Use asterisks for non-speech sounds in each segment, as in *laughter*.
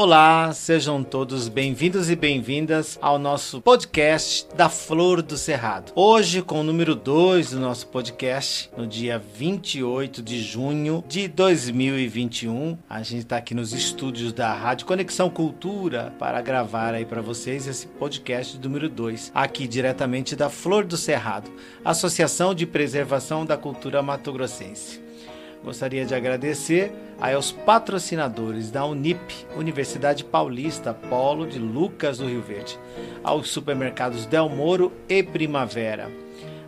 Olá, sejam todos bem-vindos e bem-vindas ao nosso podcast da Flor do Cerrado. Hoje, com o número 2 do nosso podcast, no dia 28 de junho de 2021, a gente está aqui nos estúdios da Rádio Conexão Cultura para gravar aí para vocês esse podcast número 2, aqui diretamente da Flor do Cerrado, Associação de Preservação da Cultura Mato Grossense. Gostaria de agradecer aos patrocinadores da Unip, Universidade Paulista, Polo de Lucas do Rio Verde, aos supermercados Del Moro e Primavera.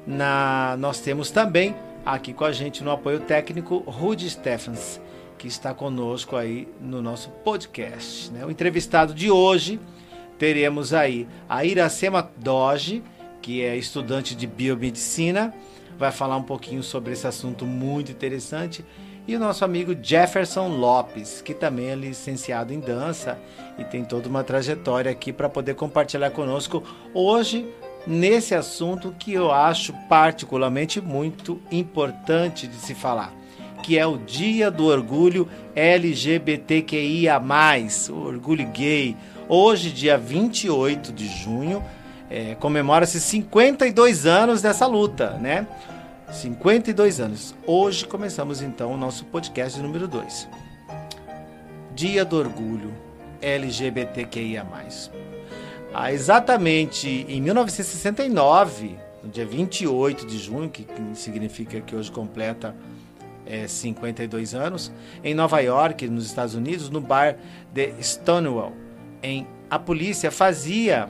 Na, nós temos também aqui com a gente no apoio técnico Rudy Stephens, que está conosco aí no nosso podcast. Né? O entrevistado de hoje teremos aí a Iracema Doge, que é estudante de biomedicina vai falar um pouquinho sobre esse assunto muito interessante. E o nosso amigo Jefferson Lopes, que também é licenciado em dança e tem toda uma trajetória aqui para poder compartilhar conosco hoje nesse assunto que eu acho particularmente muito importante de se falar, que é o Dia do Orgulho LGBTQIA+, o orgulho gay. Hoje, dia 28 de junho, é, comemora-se 52 anos dessa luta, né? 52 anos. Hoje começamos então o nosso podcast número 2. Dia do Orgulho LGBTQIA. Ah, exatamente em 1969, no dia 28 de junho, que significa que hoje completa é, 52 anos, em Nova York, nos Estados Unidos, no bar de Stonewall, em, a polícia fazia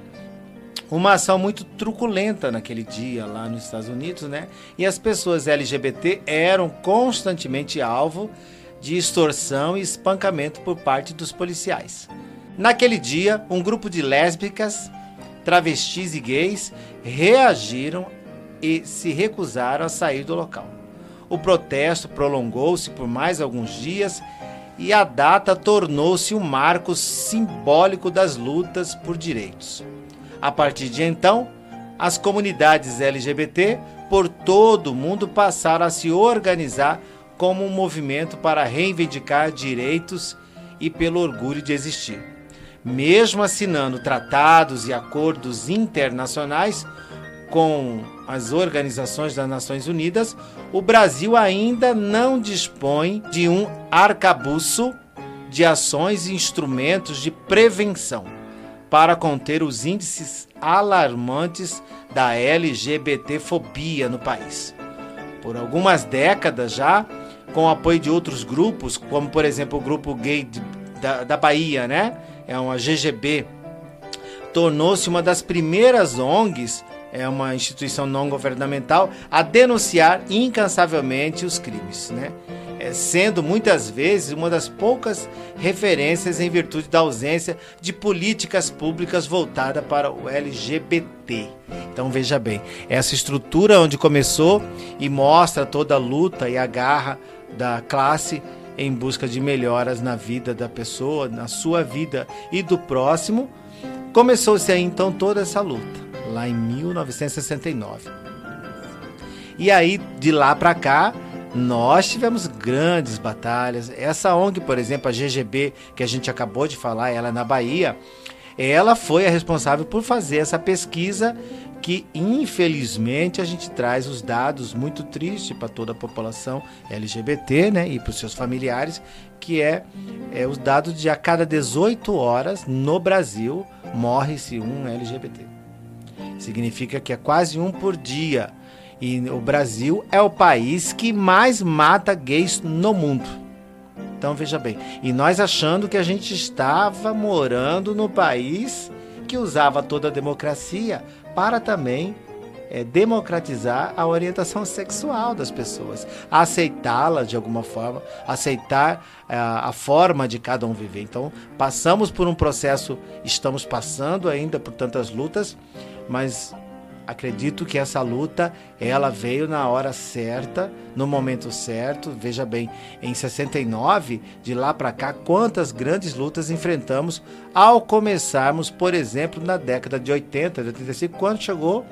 uma ação muito truculenta naquele dia lá nos Estados Unidos, né? E as pessoas LGBT eram constantemente alvo de extorsão e espancamento por parte dos policiais. Naquele dia, um grupo de lésbicas, travestis e gays reagiram e se recusaram a sair do local. O protesto prolongou-se por mais alguns dias e a data tornou-se um marco simbólico das lutas por direitos. A partir de então, as comunidades LGBT por todo o mundo passaram a se organizar como um movimento para reivindicar direitos e pelo orgulho de existir. Mesmo assinando tratados e acordos internacionais com as organizações das Nações Unidas, o Brasil ainda não dispõe de um arcabouço de ações e instrumentos de prevenção para conter os índices alarmantes da LGBTfobia no país. Por algumas décadas já, com o apoio de outros grupos, como por exemplo o grupo gay de, da, da Bahia, né? É uma GGB, tornou-se uma das primeiras ONGs, é uma instituição não governamental, a denunciar incansavelmente os crimes, né? É, sendo muitas vezes uma das poucas referências em virtude da ausência de políticas públicas voltadas para o LGBT. Então veja bem, essa estrutura onde começou e mostra toda a luta e a garra da classe em busca de melhoras na vida da pessoa, na sua vida e do próximo, começou-se aí então toda essa luta, lá em 1969. E aí de lá para cá, nós tivemos grandes batalhas. Essa ONG, por exemplo, a GGB, que a gente acabou de falar, ela é na Bahia, ela foi a responsável por fazer essa pesquisa que infelizmente a gente traz os dados muito tristes para toda a população LGBT, né, e para os seus familiares, que é, é os dados de a cada 18 horas no Brasil morre-se um LGBT. Significa que é quase um por dia. E o Brasil é o país que mais mata gays no mundo. Então veja bem, e nós achando que a gente estava morando no país que usava toda a democracia para também é, democratizar a orientação sexual das pessoas, aceitá-la de alguma forma, aceitar é, a forma de cada um viver. Então passamos por um processo, estamos passando ainda por tantas lutas, mas acredito que essa luta ela veio na hora certa, no momento certo. Veja bem, em 69, de lá para cá, quantas grandes lutas enfrentamos ao começarmos, por exemplo, na década de 80, de 85, quando chegou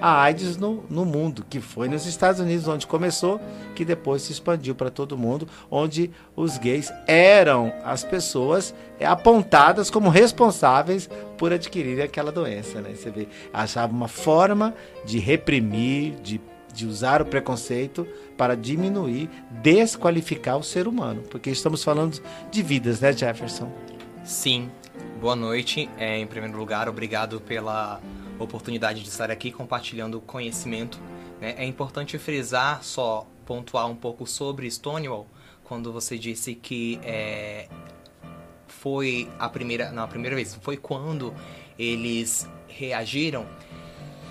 a AIDS no, no mundo, que foi nos Estados Unidos onde começou, que depois se expandiu para todo mundo, onde os gays eram as pessoas apontadas como responsáveis por adquirir aquela doença, né? Você vê, achava uma forma de reprimir, de de usar o preconceito para diminuir, desqualificar o ser humano, porque estamos falando de vidas, né, Jefferson? Sim. Boa noite. É, em primeiro lugar, obrigado pela oportunidade de estar aqui compartilhando conhecimento. Né? É importante frisar, só pontuar um pouco sobre Stonewall, quando você disse que é, foi a primeira, não a primeira vez, foi quando eles reagiram.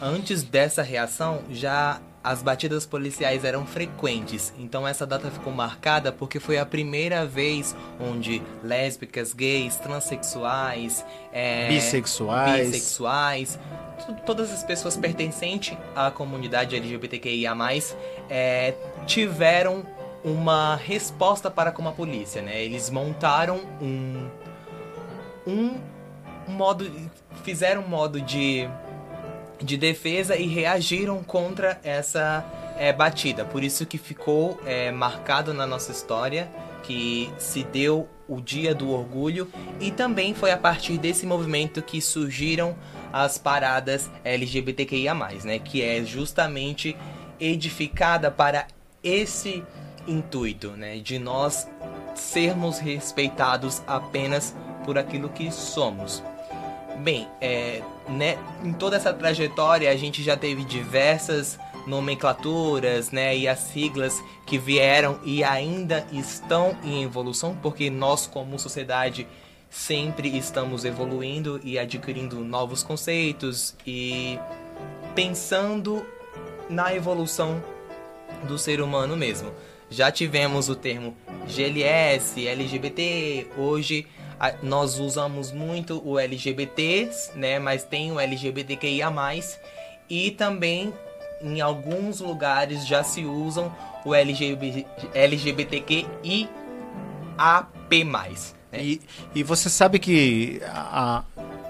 Antes dessa reação, já as batidas policiais eram frequentes, então essa data ficou marcada porque foi a primeira vez onde lésbicas, gays, transexuais, é, bissexuais, bissexuais todas as pessoas pertencentes à comunidade LGBTQIA+, é, tiveram uma resposta para com a polícia, né? Eles montaram um, um modo, fizeram um modo de de defesa e reagiram contra essa é, batida. Por isso que ficou é, marcado na nossa história que se deu o Dia do Orgulho e também foi a partir desse movimento que surgiram as paradas LGBTQIA+, né, que é justamente edificada para esse intuito, né, de nós sermos respeitados apenas por aquilo que somos. Bem, é, né, em toda essa trajetória a gente já teve diversas nomenclaturas, né, e as siglas que vieram e ainda estão em evolução, porque nós como sociedade sempre estamos evoluindo e adquirindo novos conceitos e pensando na evolução do ser humano mesmo. Já tivemos o termo GLS, LGBT, hoje nós usamos muito o LGBT, né? Mas tem o LGBTQIA+, e também em alguns lugares já se usam o LGBT, LGBTQIAP+. Né? E, e você sabe que a,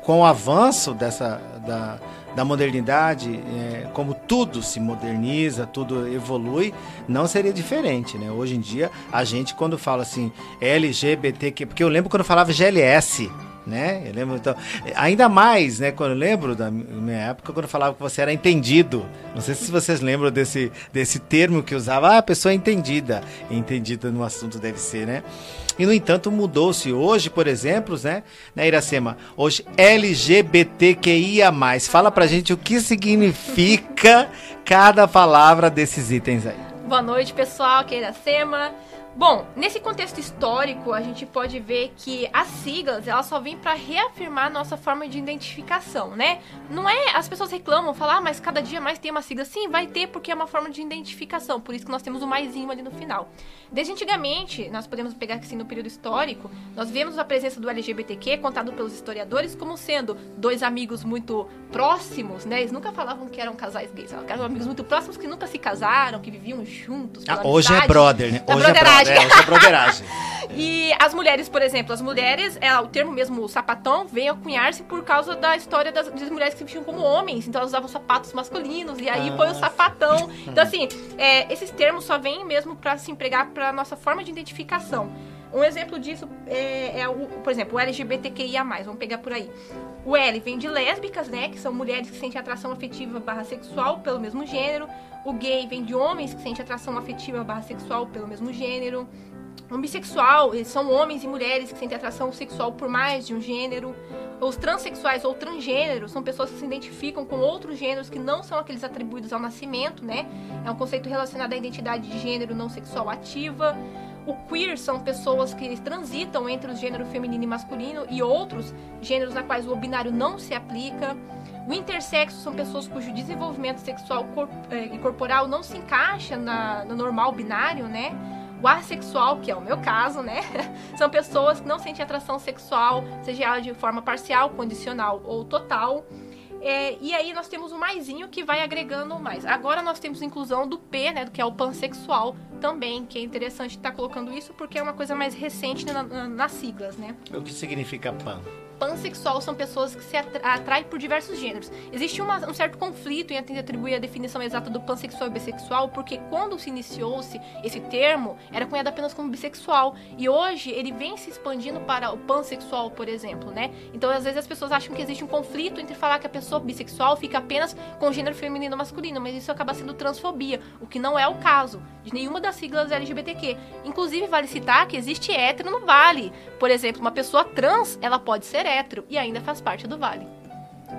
com o avanço dessa da, da modernidade, é, como tudo se moderniza, tudo evolui, não seria diferente, né? Hoje em dia, a gente quando fala assim LGBTQ, porque eu lembro quando falava GLS, né? Eu lembro então, ainda mais, né? Quando eu lembro da minha época, quando eu falava que você era entendido. Não sei se vocês lembram desse, desse termo que usava, ah, a pessoa é entendida. Entendida no assunto deve ser, né? E no entanto mudou-se hoje, por exemplo, né, né, Iracema? Hoje LGBTQIA+. Fala pra gente o que significa cada palavra desses itens aí. Boa noite, pessoal. Aqui é Iracema. Bom, nesse contexto histórico, a gente pode ver que as siglas, elas só vêm para reafirmar a nossa forma de identificação, né? Não é, as pessoas reclamam, falam, ah, mas cada dia mais tem uma sigla. Sim, vai ter porque é uma forma de identificação, por isso que nós temos o maisinho ali no final. Desde antigamente, nós podemos pegar assim no período histórico, nós vemos a presença do LGBTQ contado pelos historiadores como sendo dois amigos muito próximos, né? Eles nunca falavam que eram casais gays, eram amigos muito próximos que nunca se casaram, que viviam juntos. Ah, hoje é brother, né? Hoje é brother. É, essa broderagem. *laughs* e as mulheres, por exemplo, as mulheres, ela, o termo mesmo sapatão veio a cunhar-se por causa da história das, das, mulheres que se vestiam como homens. Então elas usavam sapatos masculinos e aí ah. foi o sapatão. Então, assim, é, esses termos só vêm mesmo para se empregar para nossa forma de identificação. Um exemplo disso é, é, o, por exemplo, o LGBTQIA+, vamos pegar por aí. O L vem de lésbicas, né, que são mulheres que sentem atração afetiva barra sexual pelo mesmo gênero. O gay vem de homens que sentem atração afetiva barra sexual pelo mesmo gênero. O bissexual são homens e mulheres que sentem atração sexual por mais de um gênero. Os transexuais ou transgêneros são pessoas que se identificam com outros gêneros que não são aqueles atribuídos ao nascimento, né? É um conceito relacionado à identidade de gênero não sexual ativa. O queer são pessoas que transitam entre o gênero feminino e masculino e outros gêneros na quais o binário não se aplica. O intersexo são pessoas cujo desenvolvimento sexual eh, e corporal não se encaixa na, no normal binário, né? O assexual, que é o meu caso, né? *laughs* São pessoas que não sentem atração sexual, seja ela de forma parcial, condicional ou total. É, e aí nós temos o maisinho que vai agregando mais. Agora nós temos inclusão do P, né, que é o pansexual também, que é interessante estar tá colocando isso porque é uma coisa mais recente na, na, nas siglas, né? O que significa pan? Pansexual são pessoas que se atraem por diversos gêneros. Existe uma, um certo conflito em atribuir a definição exata do pansexual e bissexual, porque quando se iniciou-se esse termo, era cunhado apenas como bissexual. E hoje ele vem se expandindo para o pansexual, por exemplo, né? Então, às vezes as pessoas acham que existe um conflito entre falar que a pessoa bissexual fica apenas com gênero feminino ou masculino, mas isso acaba sendo transfobia, o que não é o caso de nenhuma das siglas LGBTQ. Inclusive, vale citar que existe hétero no Vale. Por exemplo, uma pessoa trans, ela pode e ainda faz parte do Vale.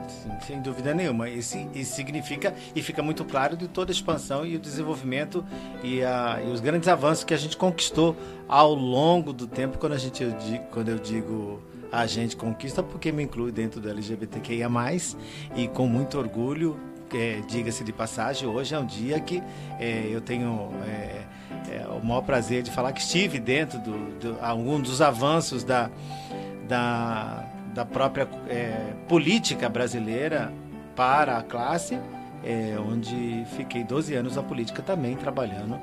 Sim, sem dúvida nenhuma. Isso, isso significa e fica muito claro de toda a expansão e o desenvolvimento e, a, e os grandes avanços que a gente conquistou ao longo do tempo. Quando a gente eu digo, quando eu digo a gente conquista, porque me inclui dentro do LGBTQIA+, e com muito orgulho, é, diga-se de passagem, hoje é um dia que é, eu tenho é, é, o maior prazer de falar que estive dentro de do, do, algum dos avanços da, da, da própria é, política brasileira para a classe, é, onde fiquei 12 anos na política também trabalhando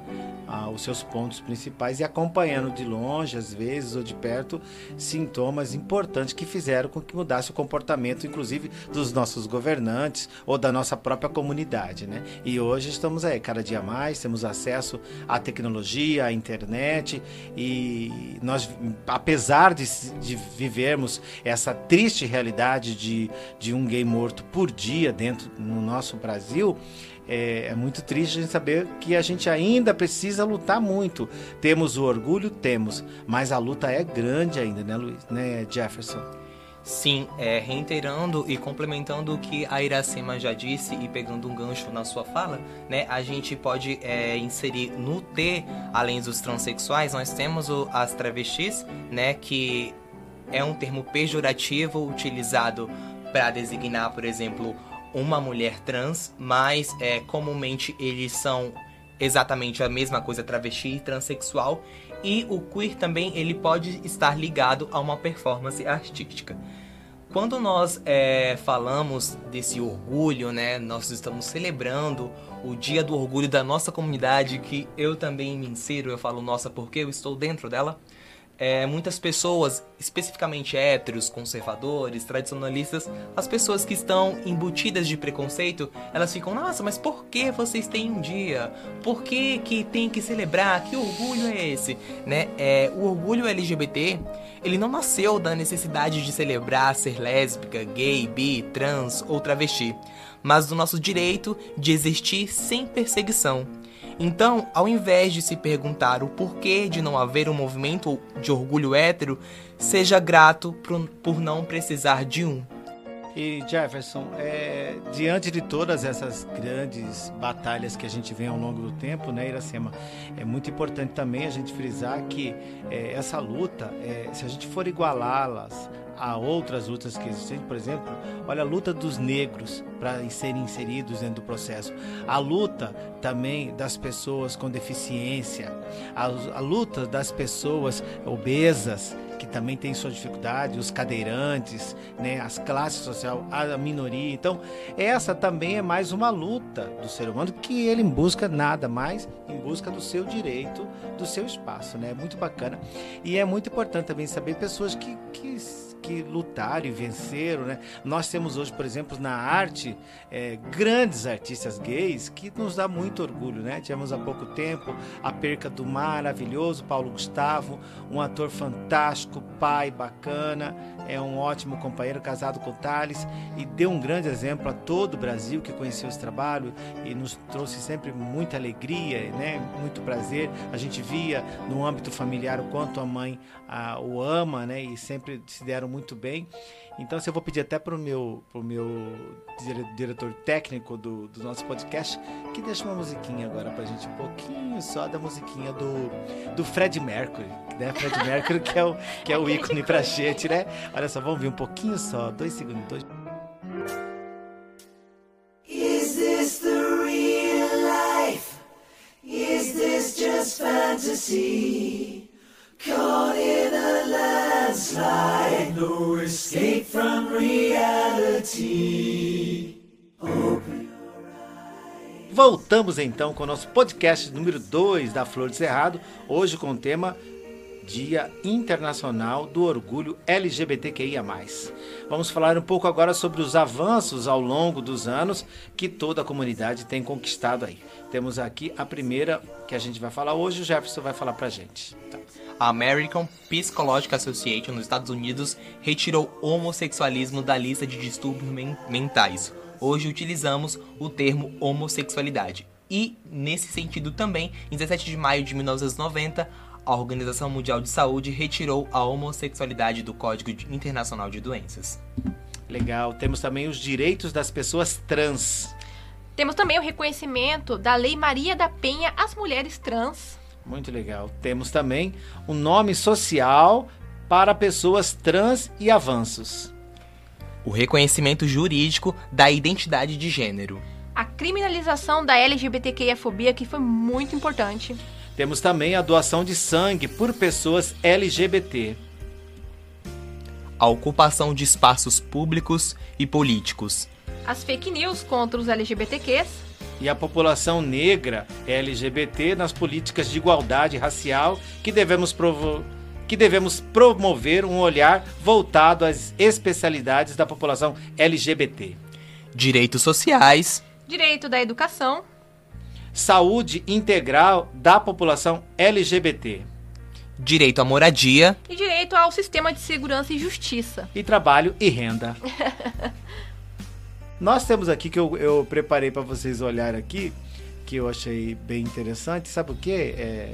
os seus pontos principais e acompanhando de longe, às vezes, ou de perto, sintomas importantes que fizeram com que mudasse o comportamento, inclusive, dos nossos governantes ou da nossa própria comunidade. Né? E hoje estamos aí, cada dia mais, temos acesso à tecnologia, à internet, e nós, apesar de, de vivermos essa triste realidade de, de um gay morto por dia dentro no nosso Brasil, é, é, muito triste a gente saber que a gente ainda precisa lutar muito. Temos o orgulho, temos, mas a luta é grande ainda, né, Luiz? Né, Jefferson? Sim, é, reiterando e complementando o que a Iracema já disse e pegando um gancho na sua fala, né, a gente pode é, inserir no T, além dos transexuais, nós temos o, as travestis, né, que é um termo pejorativo utilizado para designar, por exemplo, uma mulher trans, mas é, comumente eles são exatamente a mesma coisa, travesti e transexual. E o queer também ele pode estar ligado a uma performance artística. Quando nós é, falamos desse orgulho, né, nós estamos celebrando o dia do orgulho da nossa comunidade, que eu também me insiro, eu falo nossa porque eu estou dentro dela é, muitas pessoas, especificamente héteros, conservadores, tradicionalistas, as pessoas que estão embutidas de preconceito, elas ficam, nossa, mas por que vocês têm um dia? Por que, que tem que celebrar? Que orgulho é esse? Né? É, o orgulho LGBT, ele não nasceu da necessidade de celebrar ser lésbica, gay, bi, trans ou travesti, mas do nosso direito de existir sem perseguição então, ao invés de se perguntar o porquê de não haver um movimento de orgulho hétero, seja grato por não precisar de um. E Jefferson, é, diante de todas essas grandes batalhas que a gente vê ao longo do tempo, né, Iracema, é muito importante também a gente frisar que é, essa luta, é, se a gente for igualá-las a outras lutas que existem, por exemplo, olha a luta dos negros para serem inseridos dentro do processo, a luta também das pessoas com deficiência, a, a luta das pessoas obesas que também tem sua dificuldade, os cadeirantes, né, as classes social, a minoria. Então, essa também é mais uma luta do ser humano que ele busca nada mais, em busca do seu direito, do seu espaço, né? É muito bacana. E é muito importante também saber pessoas que, que que lutaram e venceram, né? Nós temos hoje, por exemplo, na arte, é, grandes artistas gays que nos dá muito orgulho, né? Tivemos há pouco tempo a perca do maravilhoso Paulo Gustavo, um ator fantástico, pai bacana, é um ótimo companheiro, casado com Thales e deu um grande exemplo a todo o Brasil que conheceu esse trabalho e nos trouxe sempre muita alegria, né? Muito prazer. A gente via no âmbito familiar o quanto a mãe a, o ama, né? E sempre se deram muito bem. Então, se eu vou pedir até para o meu, pro meu diretor técnico do, do nosso podcast que deixe uma musiquinha agora para a gente, um pouquinho só da musiquinha do, do Fred Mercury, né? Fred Mercury que é o, que é o *laughs* ícone para gente, né? Olha só, vamos ver um pouquinho só, dois segundos, dois... Is this the real life? Is this just fantasy? Caught in a landslide, no escape from reality. Voltamos então com o nosso podcast número 2 da Flor de Cerrado, hoje com o tema Dia Internacional do Orgulho LGBTQIA+. Vamos falar um pouco agora sobre os avanços ao longo dos anos que toda a comunidade tem conquistado aí. Temos aqui a primeira que a gente vai falar hoje, o Jefferson vai falar pra gente. Tá. A American Psychological Association nos Estados Unidos retirou o homossexualismo da lista de distúrbios men mentais. Hoje utilizamos o termo homossexualidade. E, nesse sentido também, em 17 de maio de 1990, a Organização Mundial de Saúde retirou a homossexualidade do Código Internacional de Doenças. Legal. Temos também os direitos das pessoas trans. Temos também o reconhecimento da Lei Maria da Penha às mulheres trans. Muito legal. Temos também o nome social para pessoas trans e avanços. O reconhecimento jurídico da identidade de gênero. A criminalização da LGBTQIA-fobia, que foi muito importante. Temos também a doação de sangue por pessoas LGBT. A ocupação de espaços públicos e políticos. As fake news contra os LGBTQs. E a população negra LGBT nas políticas de igualdade racial que devemos, provo que devemos promover um olhar voltado às especialidades da população LGBT. Direitos sociais. Direito da educação saúde integral da população LGBT. Direito à moradia. E direito ao sistema de segurança e justiça. E trabalho e renda. *laughs* Nós temos aqui que eu, eu preparei para vocês olhar aqui, que eu achei bem interessante. Sabe o que? É,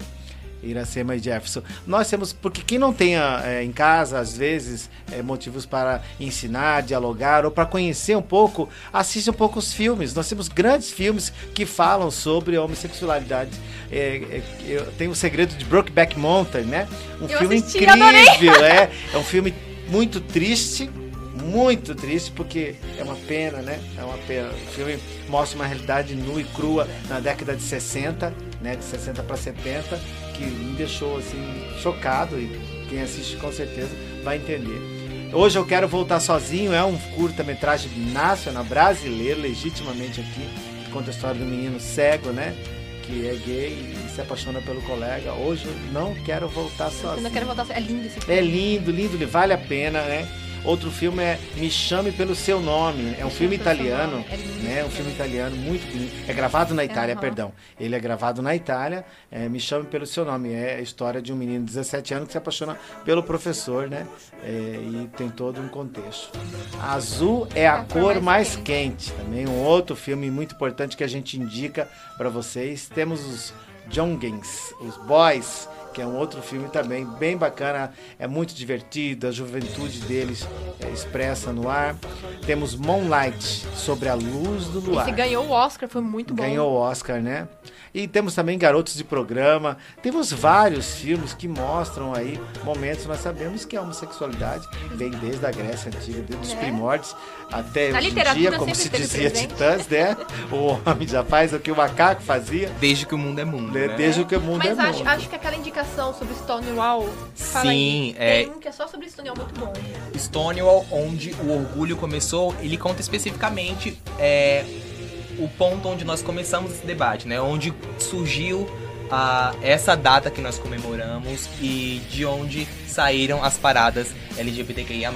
Iracema e Jefferson. Nós temos, porque quem não tenha é, em casa, às vezes, é, motivos para ensinar, dialogar ou para conhecer um pouco, assiste um pouco os filmes. Nós temos grandes filmes que falam sobre a homossexualidade. É, é, tem o segredo de Brokeback Mountain, né? Um eu filme assisti, incrível, é. É um filme muito triste, muito triste porque é uma pena, né? É uma pena. O filme mostra uma realidade nua e crua na década de 60, né? De 60 para 70, que me deixou assim chocado e quem assiste com certeza vai entender. Hoje eu quero voltar sozinho é um curta-metragem nacional brasileiro, legitimamente aqui, que conta a história do menino cego, né? Que é gay e se apaixona pelo colega. Hoje eu não quero voltar sozinho. Eu não quero voltar É lindo esse filme. É lindo, lindo, vale a pena, né? Outro filme é Me Chame Pelo Seu Nome. É um filme italiano, é né? Um filme italiano muito bonito. É gravado na Itália, Uhum. perdão. Ele é gravado na Itália. É, Me Chame Pelo Seu Nome. É a história de um menino de 17 anos que se apaixona pelo professor, né? É, e tem todo um contexto. Azul é a, cor mais quente. Também um outro filme muito importante que a gente indica para vocês. Temos os Jongens, os Boys, que é um outro filme também bem bacana, é muito divertido, a juventude deles é expressa no ar. Temos Moonlight, sobre a luz do luar. Esse ganhou o Oscar, foi muito bom. Ganhou o Oscar, né? E temos também Garotos de Programa. Temos vários filmes que mostram aí momentos. Nós sabemos que a homossexualidade vem desde a Grécia Antiga, desde os É. primórdios até Na hoje em dia, como se dizia presente. Titãs, né? O homem já faz o que o macaco fazia, Desde que o mundo é mundo. Né? né? desde que o mundo Mas é acho, mundo. acho que aquela indicação sobre Stonewall fala Sim, aí. é- Tem um que é só sobre Stonewall muito bom. Stonewall, onde o orgulho começou, ele conta especificamente é, o ponto onde nós começamos esse debate, né? Onde surgiu a, essa data que nós comemoramos e de onde saíram as paradas LGBTQIA+.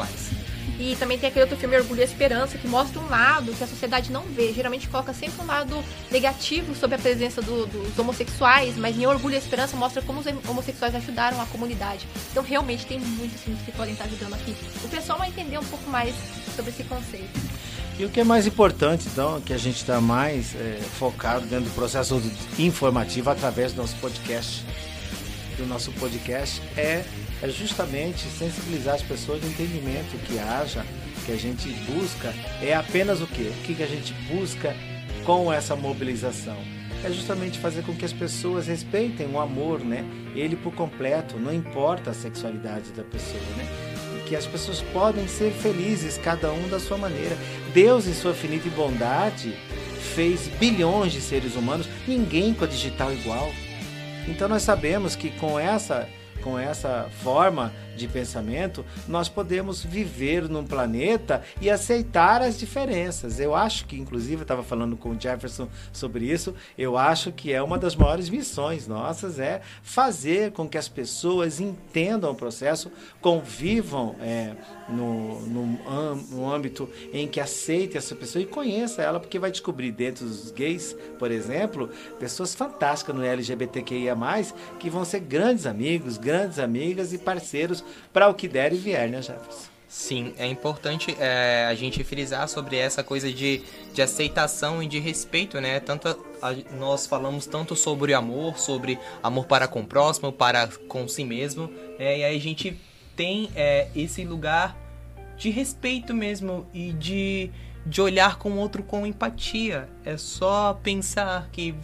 E também tem aquele outro filme Orgulho e Esperança, que mostra um lado que a sociedade não vê. Geralmente coloca sempre um lado negativo sobre a presença do- dos homossexuais, mas em Orgulho e Esperança mostra como os homossexuais ajudaram a comunidade. Então realmente tem muitos filmes que podem estar ajudando aqui. O pessoal vai entender um pouco mais sobre esse conceito. E o que é mais importante, então, que a gente está mais é, focado dentro do processo informativo através do nosso podcast, do nosso podcast, é, é justamente sensibilizar as pessoas do entendimento que haja, que a gente busca, é apenas o quê? O que, a gente busca com essa mobilização? É justamente fazer com que as pessoas respeitem o amor, né? Ele por completo, não importa a sexualidade da pessoa, né? Que as pessoas podem ser felizes, cada um da sua maneira. Deus, em sua infinita bondade, fez bilhões de seres humanos, ninguém com a digital igual. Então nós sabemos que com essa com essa forma de pensamento, nós podemos viver num planeta e aceitar as diferenças. Eu acho que, inclusive, eu estava falando com o Jefferson sobre isso, eu acho que é uma das maiores missões nossas é fazer com que as pessoas entendam o processo, convivam é, no, no, no âmbito em que aceite essa pessoa e conheça ela, porque vai descobrir dentro dos gays, por exemplo, pessoas fantásticas no LGBTQIA, que vão ser grandes amigos, grandes amigas e parceiros para o que der e vier, né, Jefferson? Sim, é importante é, a gente frisar sobre essa coisa de, de aceitação e de respeito, né? Tanto a, nós falamos tanto sobre amor, sobre amor para com o próximo, para com si mesmo, é, e aí a gente tem é, esse lugar de respeito mesmo e de, de olhar com o outro com empatia. É só pensar que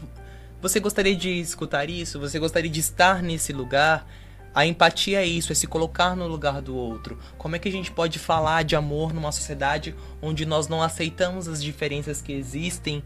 você gostaria de escutar isso, você gostaria de estar nesse lugar a empatia é isso, é se colocar no lugar do outro. Como é que a gente pode falar de amor numa sociedade onde nós não aceitamos as diferenças que existem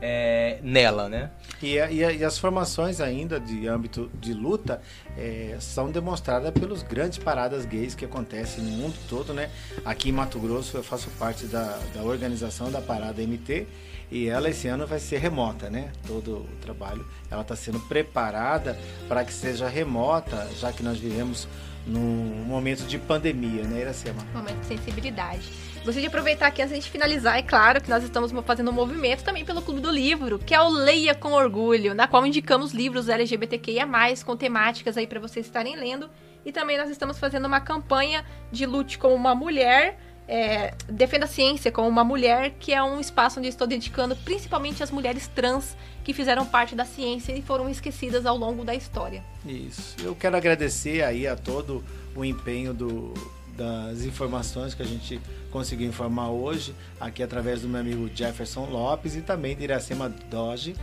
é, nela, né? E, e, e, as formações ainda de âmbito de luta é, são demonstradas pelos grandes paradas gays que acontecem no mundo todo, né? Aqui em Mato Grosso eu faço parte da, da organização da Parada MT e ela esse ano vai ser remota, né? Todo o trabalho, ela está sendo preparada para que seja remota, já que nós vivemos num momento de pandemia, né, Iracema? Momento de sensibilidade. Gostaria de aproveitar aqui antes de finalizar, é claro que nós estamos fazendo um movimento também pelo Clube do Livro, que é o Leia com Orgulho, na qual indicamos livros LGBTQIA+, com temáticas aí para vocês estarem lendo. E também nós estamos fazendo uma campanha de lute como uma mulher, é, Defenda a Ciência como uma mulher, que é um espaço onde estou dedicando principalmente às mulheres trans que fizeram parte da ciência e foram esquecidas ao longo da história. Isso. Eu quero agradecer aí a todo o empenho do, das informações que a gente conseguiu informar hoje, aqui através do meu amigo Jefferson Lopes e também de Iracema Doge.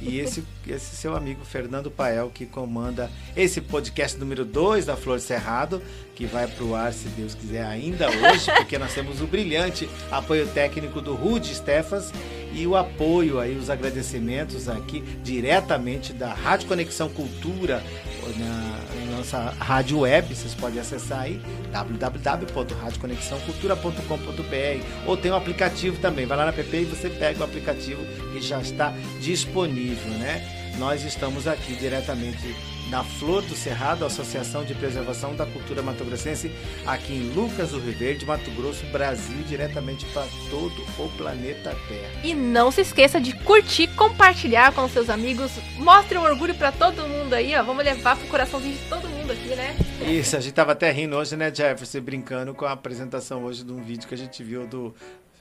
E esse, *laughs* esse seu amigo Fernando Pael, que comanda esse podcast número 2 da Flor Cerrado, que vai para o ar, se Deus quiser, ainda hoje, porque nós temos o brilhante apoio técnico do Rude Stefas e o apoio aí, os agradecimentos aqui diretamente da Rádio Conexão Cultura, na, nossa rádio web, vocês podem acessar aí www.radioconexãocultura.com.br ou tem um aplicativo também, vai lá na app e você pega o aplicativo que já está disponível, né? Nós estamos aqui diretamente na Flor do Cerrado, Associação de Preservação da Cultura Mato Grossense, aqui em Lucas do Rio Verde, Mato Grosso, Brasil, diretamente para todo o planeta Terra. E não se esqueça de curtir, compartilhar com seus amigos, mostre o orgulho para todo mundo aí, ó. Vamos levar pro coraçãozinho de todo mundo aqui, né? Isso, a gente tava até rindo hoje, né, Jefferson, brincando com a apresentação hoje de um vídeo que a gente viu do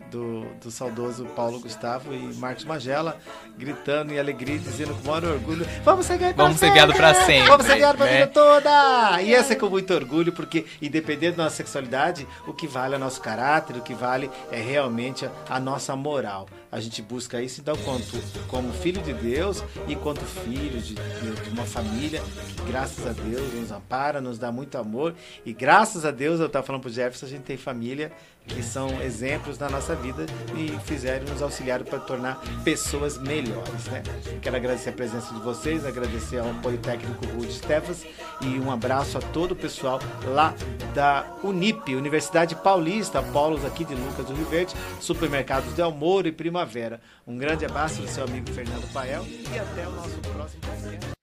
do, do saudoso Paulo Gustavo e Marcos Magela, gritando em alegria, dizendo com maior orgulho: Vamos ser guiados Vamos ser guiados pra sempre. Vamos ser guiados pra né? vida toda! E essa é com muito orgulho, porque independente da nossa sexualidade, o que vale é o nosso caráter, o que vale é realmente a, a nossa moral. A gente busca isso, então, quanto, como filho de Deus e quanto filho de, de, de uma família que, graças a Deus, nos ampara, nos dá muito amor. E graças a Deus, eu estava falando pro Jefferson, a gente tem família que são exemplos na nossa vida e fizeram nos auxiliar para tornar pessoas melhores, né? Quero agradecer a presença de vocês, agradecer ao apoio técnico Rude Stefas e um abraço a todo o pessoal lá da Unip, Universidade Paulista, Polos aqui de Lucas do Rio Verde, Supermercados Del Moro e Primavera. Um grande abraço do seu amigo Fernando Pael e até o nosso próximo podcast.